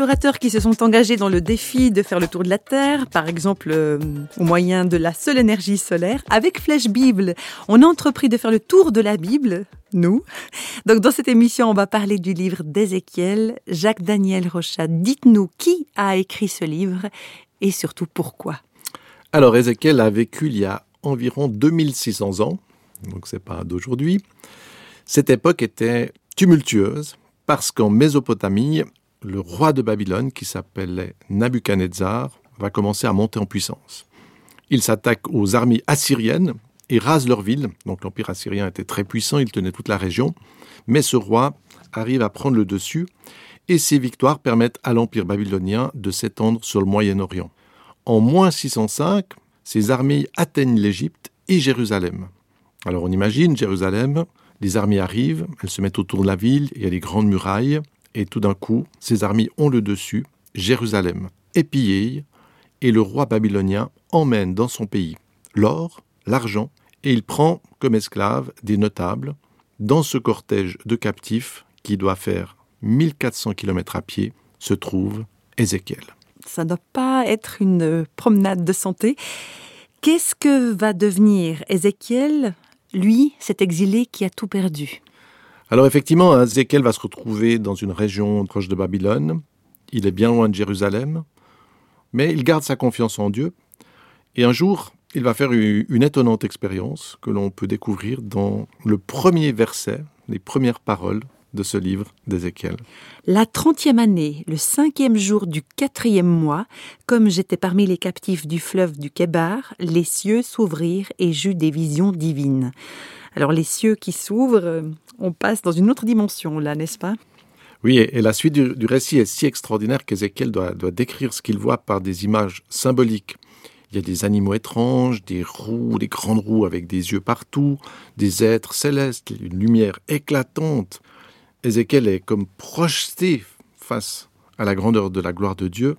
Explorateurs qui se sont engagés dans le défi de faire le tour de la Terre, par exemple euh, au moyen de la seule énergie solaire. Avec Flèche Bible, on a entrepris de faire le tour de la Bible, nous. Donc dans cette émission, on va parler du livre d'Ézéchiel. Jacques-Daniel Rochat, dites-nous qui a écrit ce livre et surtout pourquoi. Alors Ézéchiel a vécu il y a environ 2600 ans, donc c'est pas d'aujourd'hui. Cette époque était tumultueuse parce qu'en Mésopotamie, le roi de Babylone, qui s'appelait Nabuchodonosor, va commencer à monter en puissance. Il s'attaque aux armées assyriennes et rase leur ville. Donc l'empire assyrien était très puissant, il tenait toute la région. Mais ce roi arrive à prendre le dessus et ses victoires permettent à l'empire babylonien de s'étendre sur le Moyen-Orient. En moins 605, ses armées atteignent l'Égypte et Jérusalem. Alors on imagine Jérusalem, les armées arrivent, elles se mettent autour de la ville, il y a des grandes murailles, et tout d'un coup, ces armées ont le dessus, Jérusalem est pillée, et le roi babylonien emmène dans son pays l'or, l'argent, et il prend comme esclaves des notables dans ce cortège de captifs qui doit faire 1400 km à pied, se trouve Ézéchiel. Ça ne doit pas être une promenade de santé. Qu'est-ce que va devenir Ézéchiel, lui, cet exilé qui a tout perdu? Alors effectivement, Ézéchiel va se retrouver dans une région proche de Babylone. Il est bien loin de Jérusalem, mais il garde sa confiance en Dieu. Et un jour, il va faire une étonnante expérience que l'on peut découvrir dans le premier verset, les premières paroles de ce livre d'Ézéchiel. La trentième année, le cinquième jour du quatrième mois, comme j'étais parmi les captifs du fleuve du Kébar, les cieux s'ouvrirent et j'eus des visions divines. Alors les cieux qui s'ouvrent, on passe dans une autre dimension là, n'est-ce pas? Oui, et la suite du, récit est si extraordinaire qu'Ézéchiel doit, doit décrire ce qu'il voit par des images symboliques. Il y a des animaux étranges, des roues, des grandes roues avec des yeux partout, des êtres célestes, une lumière éclatante. Ézéchiel est comme projeté face à la grandeur de la gloire de Dieu.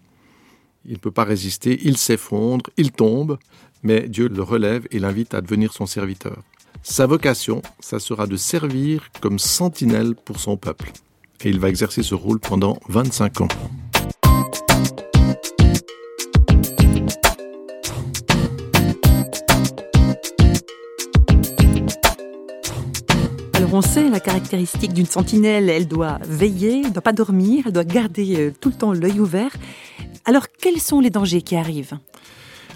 Il ne peut pas résister, il s'effondre, il tombe, mais Dieu le relève et l'invite à devenir son serviteur. Sa vocation, ça sera de servir comme sentinelle pour son peuple. Et il va exercer ce rôle pendant 25 ans. Alors on sait la caractéristique d'une sentinelle, elle doit veiller, elle ne doit pas dormir, elle doit garder euh, tout le temps l'œil ouvert. Alors quels sont les dangers qui arrivent?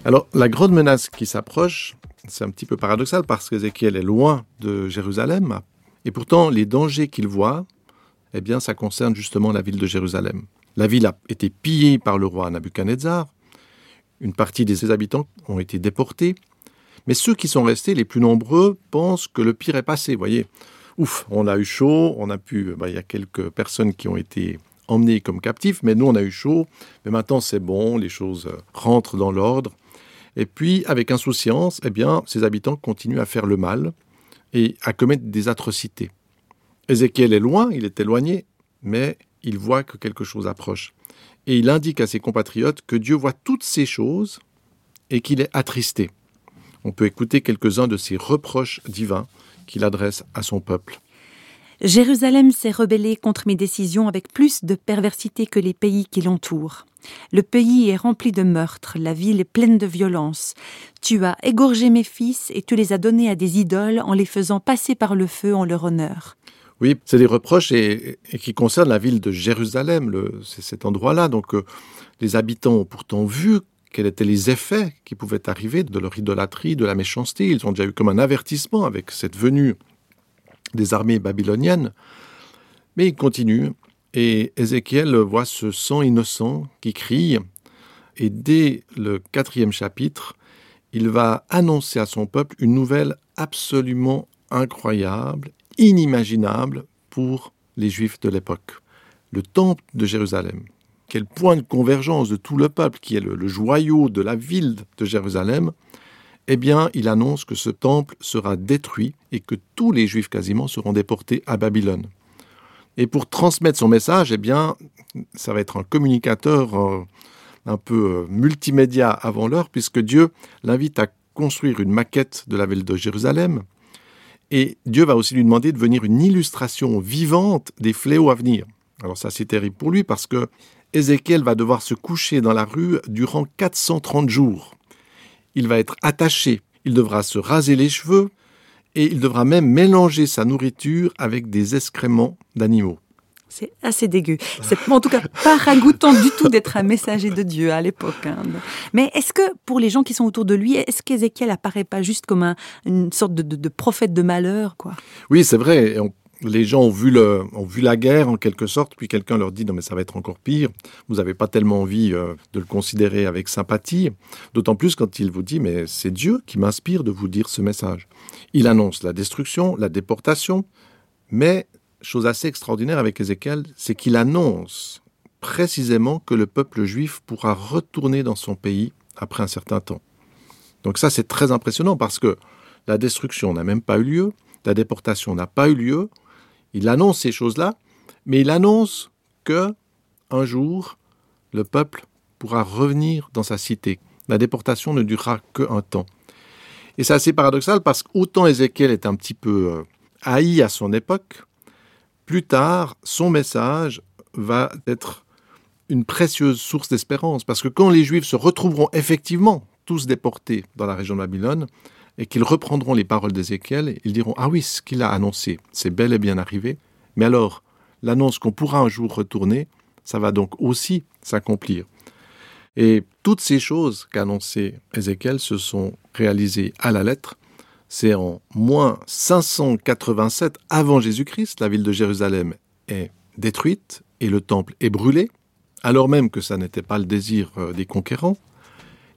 Alors la grande menace qui s'approche, c'est un petit peu paradoxal parce qu'Ézéchiel est loin de Jérusalem, et pourtant les dangers qu'il voit, eh bien, ça concerne justement la ville de Jérusalem. La ville a été pillée par le roi Nabuchodonosor, une partie de ses habitants ont été déportés, mais ceux qui sont restés, les plus nombreux, pensent que le pire est passé. Voyez, ouf, on a eu chaud, on a pu, bah, il y a quelques personnes qui ont été emmenées comme captifs, mais nous on a eu chaud, mais maintenant c'est bon, les choses rentrent dans l'ordre. Et puis, avec insouciance, eh bien, ces habitants continuent à faire le mal et à commettre des atrocités. Ézéchiel est loin, il est éloigné, mais il voit que quelque chose approche. Et il indique à ses compatriotes que Dieu voit toutes ces choses et qu'il est attristé. On peut écouter quelques-uns de ses reproches divins qu'il adresse à son peuple. Jérusalem s'est rebellée contre mes décisions avec plus de perversité que les pays qui l'entourent. Le pays est rempli de meurtres, la ville est pleine de violence. Tu as égorgé mes fils et tu les as donnés à des idoles en les faisant passer par le feu en leur honneur. Oui, c'est des reproches et, qui concernent la ville de Jérusalem, c'est cet endroit-là. Donc euh, les habitants ont pourtant vu quels étaient les effets qui pouvaient arriver de leur idolâtrie, de la méchanceté. Ils ont déjà eu comme un avertissement avec cette venue des armées babyloniennes. Mais ils continuent et Ézéchiel voit ce sang innocent qui crie, et dès le quatrième chapitre, il va annoncer à son peuple une nouvelle absolument incroyable, inimaginable pour les Juifs de l'époque. Le temple de Jérusalem. Quel point de convergence de tout le peuple, qui est le, le joyau de la ville de Jérusalem, eh bien, il annonce que ce temple sera détruit et que tous les Juifs quasiment seront déportés à Babylone. Et pour transmettre son message, eh bien, ça va être un communicateur euh, un peu euh, multimédia avant l'heure, puisque Dieu l'invite à construire une maquette de la ville de Jérusalem. Et Dieu va aussi lui demander de venir une illustration vivante des fléaux à venir. Alors ça, c'est terrible pour lui parce que Ézéchiel va devoir se coucher dans la rue durant 430 jours. Il va être attaché, il devra se raser les cheveux et il devra même mélanger sa nourriture avec des excréments d'animaux. C'est assez dégueu. C'est en tout cas pas ragoûtant du tout d'être un messager de Dieu à l'époque. Hein. Mais est-ce que pour les gens qui sont autour de lui, est-ce qu'Ézéchiel apparaît pas juste comme une sorte de, prophète de malheur, quoi? Oui, c'est vrai. Les gens ont vu, le, ont vu la guerre en quelque sorte, puis quelqu'un leur dit non mais ça va être encore pire. Vous n'avez pas tellement envie euh, de le considérer avec sympathie. D'autant plus quand il vous dit mais c'est Dieu qui m'inspire de vous dire ce message. Il annonce la destruction, la déportation, mais chose assez extraordinaire avec Ézéchiel, c'est qu'il annonce précisément que le peuple juif pourra retourner dans son pays après un certain temps. Donc ça, c'est très impressionnant parce que la destruction n'a même pas eu lieu, la déportation n'a pas eu lieu. Il annonce ces choses-là, mais il annonce que un jour, le peuple pourra revenir dans sa cité. La déportation ne durera qu'un temps. Et c'est assez paradoxal parce qu'autant Ézéchiel est un petit peu euh, haï à son époque, plus tard, son message va être une précieuse source d'espérance, parce que quand les Juifs se retrouveront effectivement tous déportés dans la région de Babylone, et qu'ils reprendront les paroles d'Ézéchiel, ils diront Ah oui, ce qu'il a annoncé, c'est bel et bien arrivé, mais alors, l'annonce qu'on pourra un jour retourner, ça va donc aussi s'accomplir. Et toutes ces choses qu'a annoncé Ézéchiel se sont réalisées à la lettre, c'est en moins 587 avant Jésus-Christ, la ville de Jérusalem est détruite et le temple est brûlé, alors même que ça n'était pas le désir euh, des conquérants.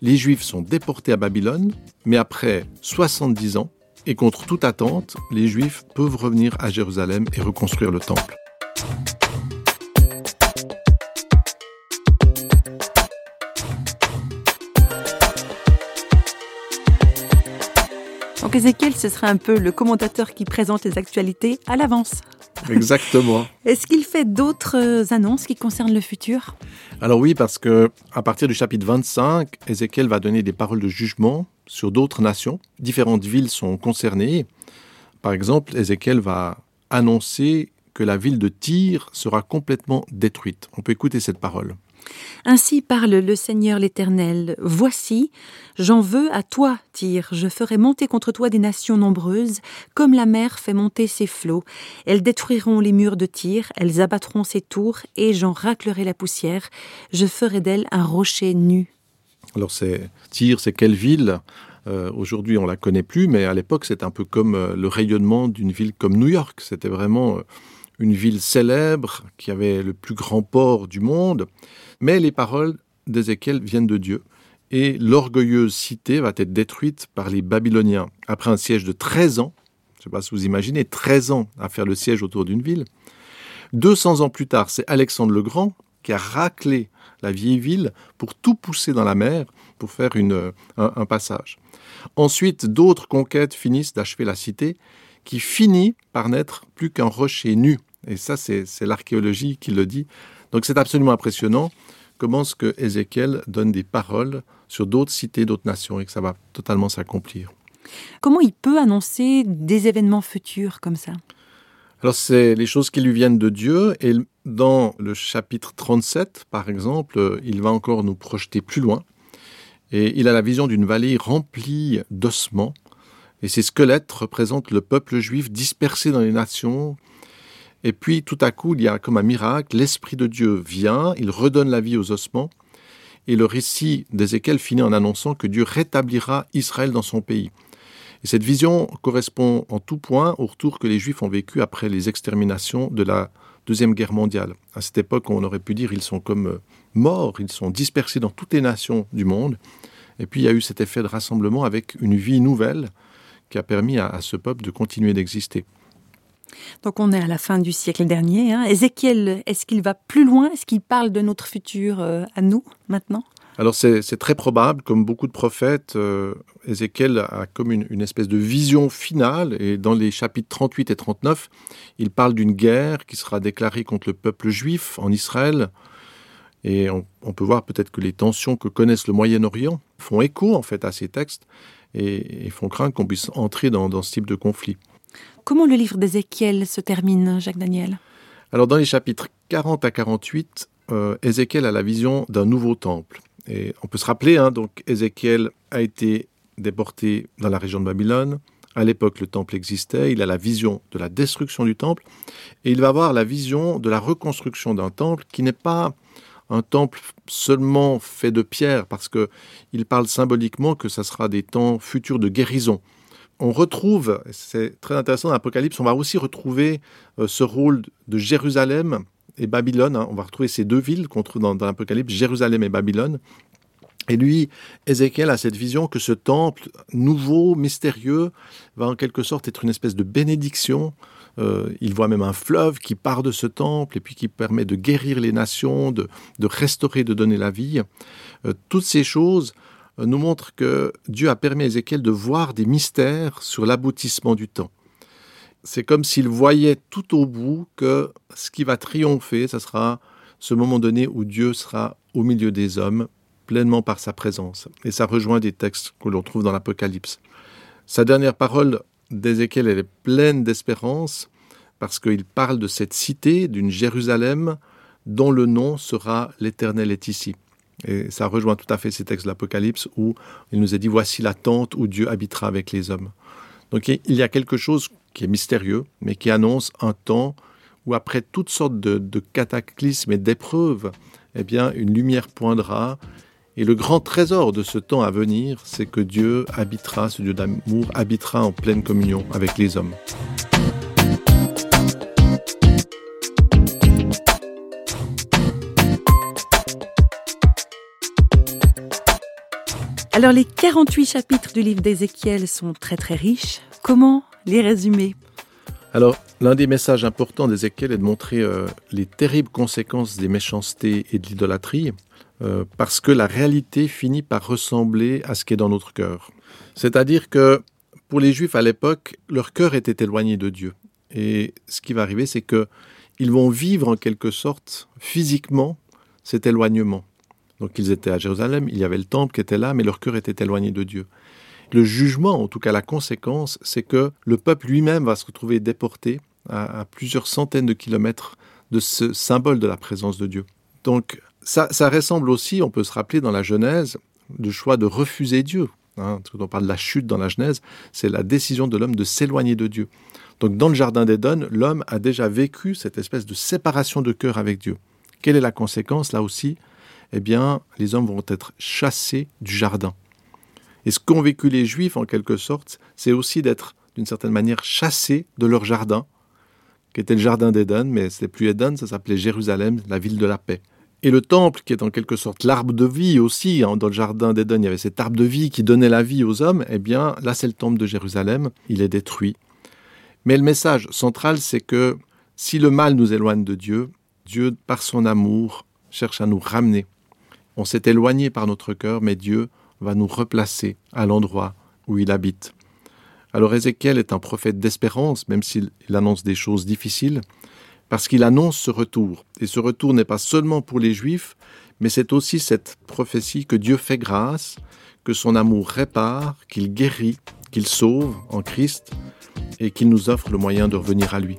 Les Juifs sont déportés à Babylone, mais après 70 ans, et contre toute attente, les Juifs peuvent revenir à Jérusalem et reconstruire le temple. Donc Ezekiel, ce serait un peu le commentateur qui présente les actualités à l'avance. Exactement. Est-ce qu'il fait d'autres euh, annonces qui concernent le futur? Alors oui, parce que à partir du chapitre 25, Ézéchiel va donner des paroles de jugement sur d'autres nations. Différentes villes sont concernées. Par exemple, Ézéchiel va annoncer que la ville de Tyr sera complètement détruite. On peut écouter cette parole. Ainsi parle le Seigneur l'Éternel. Voici, j'en veux à toi, Tyr, je ferai monter contre toi des nations nombreuses, comme la mer fait monter ses flots. Elles détruiront les murs de Tyr, elles abattront ses tours, et j'en raclerai la poussière. Je ferai d'elle un rocher nu. Alors c'est Tyr, c'est quelle ville? Euh, Aujourd'hui, on la connaît plus, mais à l'époque, c'est un peu comme euh, le rayonnement d'une ville comme New York. C'était vraiment euh, une ville célèbre qui avait le plus grand port du monde. Mais les paroles d'Ézéchiel viennent de Dieu. Et l'orgueilleuse cité va être détruite par les Babyloniens après un siège de 13 ans. Je ne sais pas si vous imaginez, 13 ans à faire le siège autour d'une ville. 200 ans plus tard, c'est Alexandre le Grand qui a raclé la vieille ville pour tout pousser dans la mer, pour faire une, un, passage. Ensuite, d'autres conquêtes finissent d'achever la cité, qui finit par n'être plus qu'un rocher nu. Et ça, c'est l'archéologie qui le dit. Donc c'est absolument impressionnant comment ce que Ézéchiel donne des paroles sur d'autres cités, d'autres nations, et que ça va totalement s'accomplir? Comment il peut annoncer des événements futurs comme ça? Alors c'est les choses qui lui viennent de Dieu, et dans le chapitre 37, par exemple, il va encore nous projeter plus loin, et il a la vision d'une vallée remplie d'ossements, et ces squelettes représentent le peuple juif dispersé dans les nations, et puis tout à coup, il y a comme un miracle, l'Esprit de Dieu vient, il redonne la vie aux ossements, et le récit d'Ézéchiel finit en annonçant que Dieu rétablira Israël dans son pays. Et cette vision correspond en tout point au retour que les Juifs ont vécu après les exterminations de la Deuxième Guerre mondiale. À cette époque, on aurait pu dire ils sont comme euh, morts, ils sont dispersés dans toutes les nations du monde. Et puis il y a eu cet effet de rassemblement avec une vie nouvelle qui a permis à, ce peuple de continuer d'exister. Donc on est à la fin du siècle dernier. Hein. Ézéchiel, est-ce qu'il va plus loin? Est-ce qu'il parle de notre futur euh, à nous maintenant? Alors c'est très probable, comme beaucoup de prophètes, euh, Ézéchiel a comme une, espèce de vision finale, et dans les chapitres 38 et 39, il parle d'une guerre qui sera déclarée contre le peuple juif en Israël, et on, peut voir peut-être que les tensions que connaissent le Moyen-Orient font écho en fait à ces textes, et, et font craindre qu'on puisse entrer dans, dans ce type de conflit. Comment le livre d'Ézéchiel se termine, Jacques Daniel? Alors dans les chapitres 40 à 48, euh, Ézéchiel a la vision d'un nouveau temple. Et on peut se rappeler, hein, donc Ézéchiel a été déporté dans la région de Babylone. À l'époque, le temple existait. Il a la vision de la destruction du temple. Et il va avoir la vision de la reconstruction d'un temple qui n'est pas un temple seulement fait de pierre, parce qu'il parle symboliquement que ça sera des temps futurs de guérison. On retrouve, c'est très intéressant dans l'Apocalypse, on va aussi retrouver euh, ce rôle de Jérusalem et Babylone. Hein. On va retrouver ces deux villes qu'on trouve dans, l'Apocalypse, Jérusalem et Babylone. Et lui, Ézéchiel a cette vision que ce temple nouveau, mystérieux, va en quelque sorte être une espèce de bénédiction. Euh, il voit même un fleuve qui part de ce temple et puis qui permet de guérir les nations, de, restaurer, de donner la vie. Euh, toutes ces choses nous montrent que Dieu a permis à Ézéchiel de voir des mystères sur l'aboutissement du temps c'est comme s'il voyait tout au bout que ce qui va triompher, ce sera ce moment donné où Dieu sera au milieu des hommes, pleinement par sa présence. Et ça rejoint des textes que l'on trouve dans l'Apocalypse. Sa dernière parole d'Ézéchiel, est pleine d'espérance, parce qu'il parle de cette cité, d'une Jérusalem, dont le nom sera l'Éternel est ici. Et ça rejoint tout à fait ces textes de l'Apocalypse où il nous est dit, voici la tente où Dieu habitera avec les hommes. Donc il y a quelque chose qui est mystérieux, mais qui annonce un temps où, après toutes sortes de, cataclysmes et d'épreuves, eh bien, une lumière poindra. Et le grand trésor de ce temps à venir, c'est que Dieu habitera, ce Dieu d'amour habitera en pleine communion avec les hommes. Alors les 48 chapitres du livre d'Ézéchiel sont très très riches. Comment les résumer? Alors, l'un des messages importants d'Ézéchiel est de montrer euh, les terribles conséquences des méchancetés et de l'idolâtrie, euh, parce que la réalité finit par ressembler à ce qui est dans notre cœur. C'est-à-dire que pour les Juifs à l'époque, leur cœur était éloigné de Dieu. Et ce qui va arriver, c'est que ils vont vivre en quelque sorte physiquement cet éloignement. Donc ils étaient à Jérusalem, il y avait le temple qui était là, mais leur cœur était éloigné de Dieu. Le jugement, en tout cas la conséquence, c'est que le peuple lui-même va se retrouver déporté à, plusieurs centaines de kilomètres de ce symbole de la présence de Dieu. Donc ça, ça ressemble aussi, on peut se rappeler dans la Genèse, du choix de refuser Dieu. Hein, quand on parle de la chute dans la Genèse, c'est la décision de l'homme de s'éloigner de Dieu. Donc dans le Jardin d'Éden, l'homme a déjà vécu cette espèce de séparation de cœur avec Dieu. Quelle est la conséquence là aussi eh bien, les hommes vont être chassés du jardin. Et ce qu'ont vécu les Juifs, en quelque sorte, c'est aussi d'être, d'une certaine manière, chassés de leur jardin, qui était le jardin d'Éden, mais ce n'est plus Éden, ça s'appelait Jérusalem, la ville de la paix. Et le temple, qui est en quelque sorte l'arbre de vie aussi, hein, dans le jardin d'Éden, il y avait cet arbre de vie qui donnait la vie aux hommes, eh bien, là, c'est le temple de Jérusalem, il est détruit. Mais le message central, c'est que si le mal nous éloigne de Dieu, Dieu, par son amour, cherche à nous ramener on s'est éloigné par notre cœur, mais Dieu va nous replacer à l'endroit où il habite. Alors Ézéchiel est un prophète d'espérance, même s'il annonce des choses difficiles, parce qu'il annonce ce retour. Et ce retour n'est pas seulement pour les Juifs, mais c'est aussi cette prophétie que Dieu fait grâce, que son amour répare, qu'il guérit, qu'il sauve en Christ, et qu'il nous offre le moyen de revenir à lui.